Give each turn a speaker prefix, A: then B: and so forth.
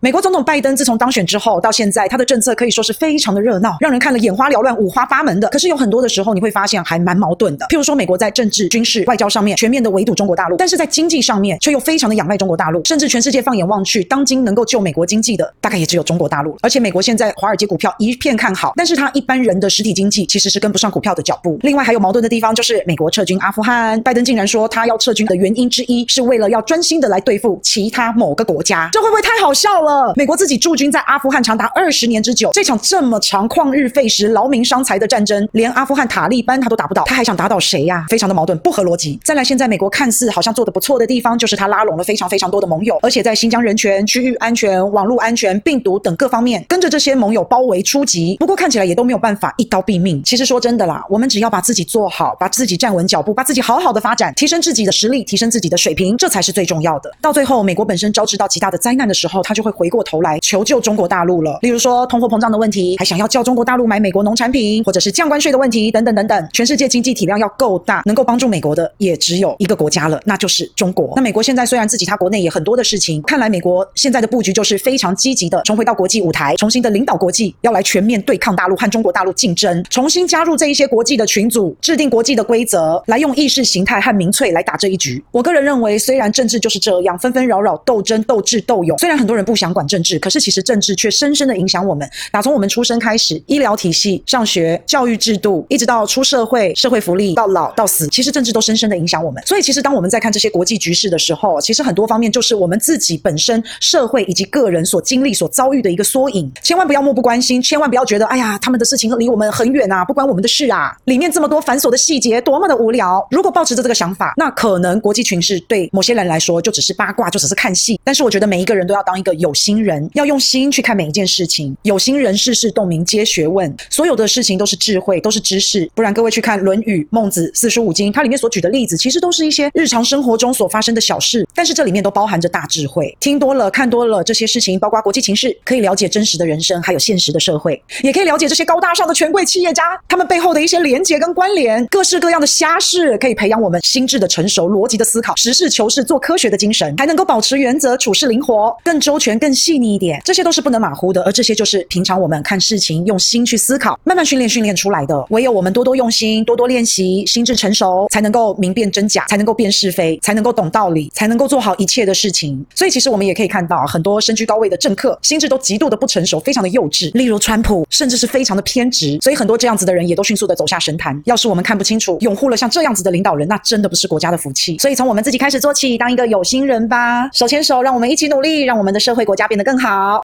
A: 美国总统拜登自从当选之后到现在，他的政策可以说是非常的热闹，让人看了眼花缭乱、五花八门的。可是有很多的时候，你会发现还蛮矛盾的。譬如说，美国在政治、军事、外交上面全面的围堵中国大陆，但是在经济上面却又非常的仰赖中国大陆，甚至全世界放眼望去，当今能够救美国经济的，大概也只有中国大陆了。而且美国现在华尔街股票一片看好，但是他一般人的实体经济其实是跟不上股票的脚步。另外还有矛盾的地方就是，美国撤军阿富汗，拜登竟然说他要撤军的原因之一是为了要专心的来对付其他某个国家，这会不会太好笑了？美国自己驻军在阿富汗长达二十年之久，这场这么长、旷日费时、劳民伤财的战争，连阿富汗塔利班他都打不倒，他还想打倒谁呀？非常的矛盾，不合逻辑。再来，现在美国看似好像做的不错的地方，就是他拉拢了非常非常多的盟友，而且在新疆人权、区域安全、网络安全、病毒等各方面，跟着这些盟友包围出击。不过看起来也都没有办法一刀毙命。其实说真的啦，我们只要把自己做好，把自己站稳脚步，把自己好好的发展，提升自己的实力，提升自己的水平，这才是最重要的。到最后，美国本身招致到极大的灾难的时候，他就会回过头来求救中国大陆。了，例如说通货膨胀的问题，还想要叫中国大陆买美国农产品，或者是降关税的问题，等等等等。全世界经济体量要够大，能够帮助美国的也只有一个国家了，那就是中国。那美国现在虽然自己它国内也很多的事情，看来美国现在的布局就是非常积极的，重回到国际舞台，重新的领导国际，要来全面对抗大陆和中国大陆竞争，重新加入这一些国际的群组，制定国际的规则，来用意识形态和民粹来打这一局。我个人认为，虽然政治就是这样纷纷扰扰、斗争、斗智、斗勇，虽然很多人不想管政治，可是其实政治却。深深的影响我们，打从我们出生开始，医疗体系、上学、教育制度，一直到出社会、社会福利，到老到死，其实政治都深深的影响我们。所以，其实当我们在看这些国际局势的时候，其实很多方面就是我们自己本身社会以及个人所经历、所遭遇的一个缩影。千万不要漠不关心，千万不要觉得，哎呀，他们的事情离我们很远啊，不关我们的事啊。里面这么多繁琐的细节，多么的无聊。如果抱持着这个想法，那可能国际群势对某些人来说就只是八卦，就只是看戏。但是，我觉得每一个人都要当一个有心人，要用心去看每一件事情。有心人事事洞明皆学问，所有的事情都是智慧，都是知识。不然各位去看《论语》《孟子》四书五经，它里面所举的例子，其实都是一些日常生活中所发生的小事，但是这里面都包含着大智慧。听多了，看多了这些事情，包括国际情势，可以了解真实的人生，还有现实的社会，也可以了解这些高大上的权贵企业家，他们背后的一些连结跟关联，各式各样的瞎事，可以培养我们心智的成熟、逻辑的思考、实事求是、做科学的精神，还能够保持原则、处事灵活、更周全、更更细腻一点。这些都是不能马虎的，而这些就是。平常我们看事情用心去思考，慢慢训练训练出来的。唯有我们多多用心，多多练习，心智成熟，才能够明辨真假，才能够辨是非，才能够懂道理，才能够做好一切的事情。所以，其实我们也可以看到，很多身居高位的政客，心智都极度的不成熟，非常的幼稚。例如川普，甚至是非常的偏执。所以，很多这样子的人也都迅速的走下神坛。要是我们看不清楚，拥护了像这样子的领导人，那真的不是国家的福气。所以，从我们自己开始做起，当一个有心人吧。手牵手，让我们一起努力，让我们的社会国家变得更好。